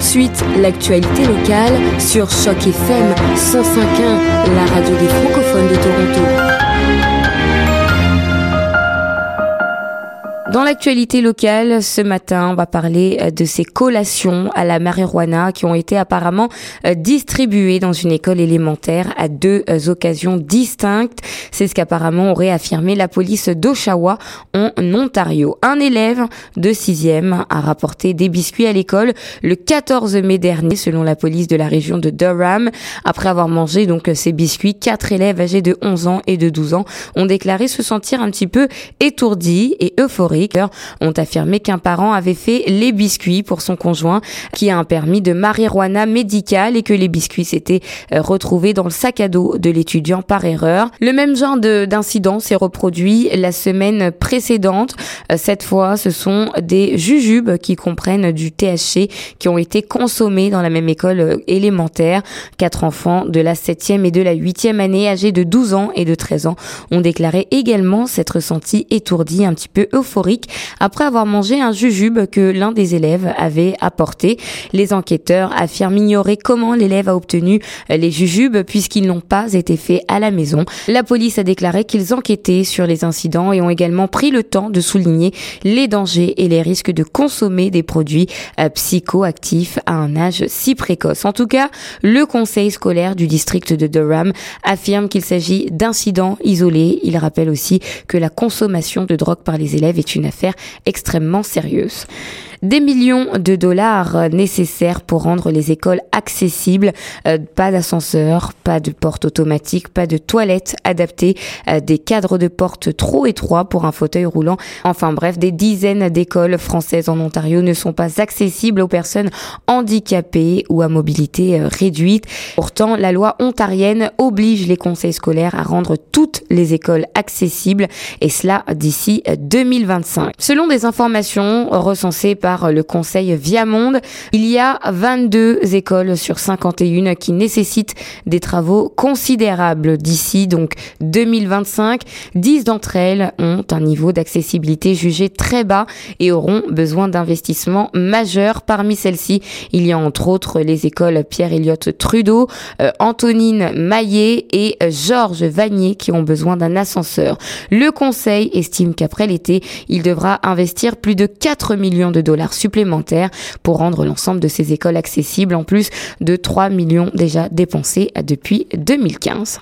suite l'actualité locale sur Choc FM 105.1, la radio des francophones de Toronto. Dans l'actualité locale, ce matin, on va parler euh, de ces collations à la marijuana qui ont été apparemment euh, distribuées dans une école élémentaire à deux euh, occasions distinctes. C'est ce qu'apparemment aurait affirmé la police d'Oshawa en Ontario. Un élève de sixième a rapporté des biscuits à l'école le 14 mai dernier, selon la police de la région de Durham. Après avoir mangé donc ces biscuits, quatre élèves âgés de 11 ans et de 12 ans ont déclaré se sentir un petit peu étourdis et euphoriques ont affirmé qu'un parent avait fait les biscuits pour son conjoint qui a un permis de marijuana médical et que les biscuits s'étaient euh, retrouvés dans le sac à dos de l'étudiant par erreur. Le même genre d'incident s'est reproduit la semaine précédente. Euh, cette fois, ce sont des jujubes qui comprennent du THC qui ont été consommés dans la même école euh, élémentaire. Quatre enfants de la 7e et de la 8e année âgés de 12 ans et de 13 ans ont déclaré également s'être ressentis étourdis, un petit peu euphoriques après avoir mangé un jujube que l'un des élèves avait apporté. Les enquêteurs affirment ignorer comment l'élève a obtenu les jujubes puisqu'ils n'ont pas été faits à la maison. La police a déclaré qu'ils enquêtaient sur les incidents et ont également pris le temps de souligner les dangers et les risques de consommer des produits euh, psychoactifs à un âge si précoce. En tout cas, le conseil scolaire du district de Durham affirme qu'il s'agit d'incidents isolés. Il rappelle aussi que la consommation de drogue par les élèves est une une affaire extrêmement sérieuse des millions de dollars nécessaires pour rendre les écoles accessibles. Euh, pas d'ascenseur, pas de porte automatique, pas de toilettes adaptées, euh, des cadres de porte trop étroits pour un fauteuil roulant. Enfin bref, des dizaines d'écoles françaises en Ontario ne sont pas accessibles aux personnes handicapées ou à mobilité euh, réduite. Pourtant, la loi ontarienne oblige les conseils scolaires à rendre toutes les écoles accessibles et cela d'ici 2025. Selon des informations recensées par le conseil Viamonde. Il y a 22 écoles sur 51 qui nécessitent des travaux considérables d'ici donc 2025. 10 d'entre elles ont un niveau d'accessibilité jugé très bas et auront besoin d'investissements majeurs. Parmi celles-ci, il y a entre autres les écoles Pierre-Éliott Trudeau, euh, Antonine Maillet et Georges Vanier qui ont besoin d'un ascenseur. Le conseil estime qu'après l'été, il devra investir plus de 4 millions de dollars supplémentaires pour rendre l'ensemble de ces écoles accessibles en plus de 3 millions déjà dépensés depuis 2015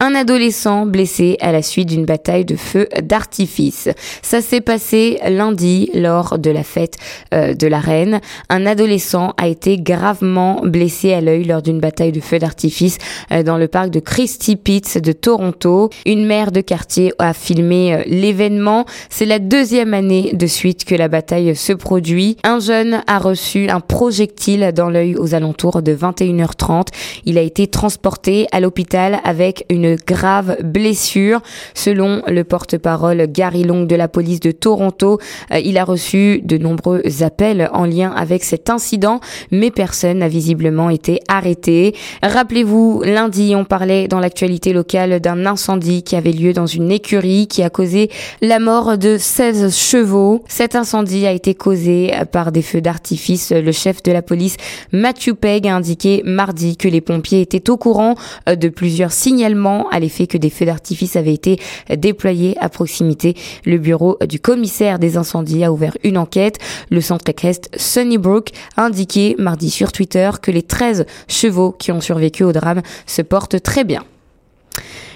un adolescent blessé à la suite d'une bataille de feu d'artifice. Ça s'est passé lundi lors de la fête euh, de la reine. Un adolescent a été gravement blessé à l'œil lors d'une bataille de feu d'artifice euh, dans le parc de Christie Pitts de Toronto. Une mère de quartier a filmé euh, l'événement. C'est la deuxième année de suite que la bataille se produit. Un jeune a reçu un projectile dans l'œil aux alentours de 21h30. Il a été transporté à l'hôpital avec une grave blessure. Selon le porte-parole Gary Long de la police de Toronto, euh, il a reçu de nombreux appels en lien avec cet incident, mais personne n'a visiblement été arrêté. Rappelez-vous, lundi, on parlait dans l'actualité locale d'un incendie qui avait lieu dans une écurie qui a causé la mort de 16 chevaux. Cet incendie a été causé par des feux d'artifice. Le chef de la police, Matthew Pegg, a indiqué mardi que les pompiers étaient au courant euh, de plusieurs signalements à l'effet que des feux d'artifice avaient été déployés à proximité. Le bureau du commissaire des incendies a ouvert une enquête. Le centre équestre Sunnybrook a indiqué mardi sur Twitter que les 13 chevaux qui ont survécu au drame se portent très bien.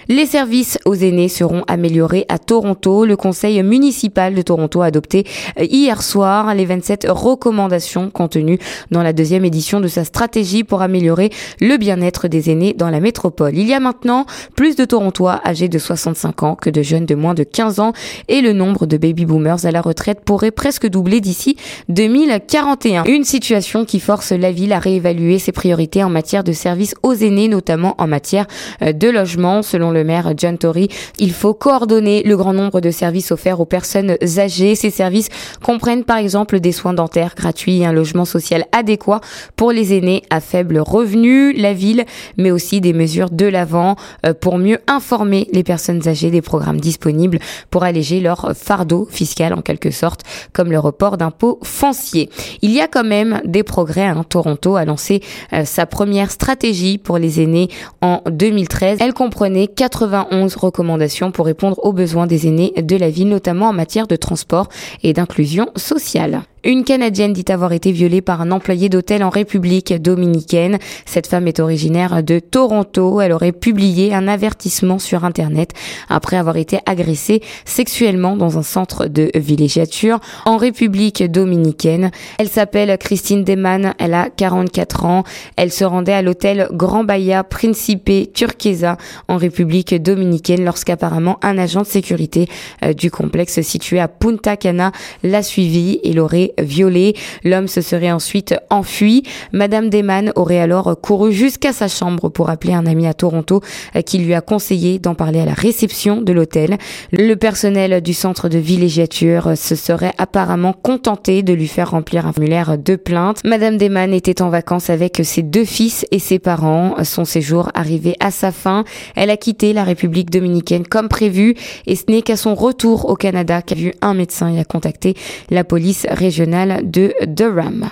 Les services aux aînés seront améliorés à Toronto. Le conseil municipal de Toronto a adopté euh, hier soir les 27 recommandations contenues dans la deuxième édition de sa stratégie pour améliorer le bien-être des aînés dans la métropole. Il y a maintenant plus de Torontois âgés de 65 ans que de jeunes de moins de 15 ans et le nombre de baby boomers à la retraite pourrait presque doubler d'ici 2041. Une situation qui force la ville à réévaluer ses priorités en matière de services aux aînés, notamment en matière euh, de logement. Selon le maire John Tory. Il faut coordonner le grand nombre de services offerts aux personnes âgées. Ces services comprennent par exemple des soins dentaires gratuits et un logement social adéquat pour les aînés à faible revenu. La ville, mais aussi des mesures de l'avant euh, pour mieux informer les personnes âgées des programmes disponibles pour alléger leur fardeau fiscal en quelque sorte, comme le report d'impôts fonciers. Il y a quand même des progrès. Hein. Toronto a lancé euh, sa première stratégie pour les aînés en 2013. Elle comprenait 91 recommandations pour répondre aux besoins des aînés de la ville, notamment en matière de transport et d'inclusion sociale. Une Canadienne dit avoir été violée par un employé d'hôtel en République dominicaine. Cette femme est originaire de Toronto. Elle aurait publié un avertissement sur Internet après avoir été agressée sexuellement dans un centre de villégiature en République dominicaine. Elle s'appelle Christine Deman. Elle a 44 ans. Elle se rendait à l'hôtel Grand Bahia Principe Turquesa en République dominicaine lorsqu'apparemment un agent de sécurité euh, du complexe situé à Punta Cana l'a suivi et l'aurait violé. L'homme se serait ensuite enfui. Madame Desman aurait alors couru jusqu'à sa chambre pour appeler un ami à Toronto euh, qui lui a conseillé d'en parler à la réception de l'hôtel. Le personnel du centre de villégiature se serait apparemment contenté de lui faire remplir un formulaire de plainte. Madame Desman était en vacances avec ses deux fils et ses parents. Son séjour arrivait à sa fin. Elle a quitté la République dominicaine comme prévu et ce n'est qu'à son retour au Canada qu'a vu un médecin et a contacté la police régionale de Durham.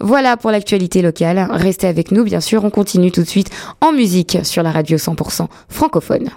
Voilà pour l'actualité locale. Restez avec nous, bien sûr. On continue tout de suite en musique sur la radio 100% francophone.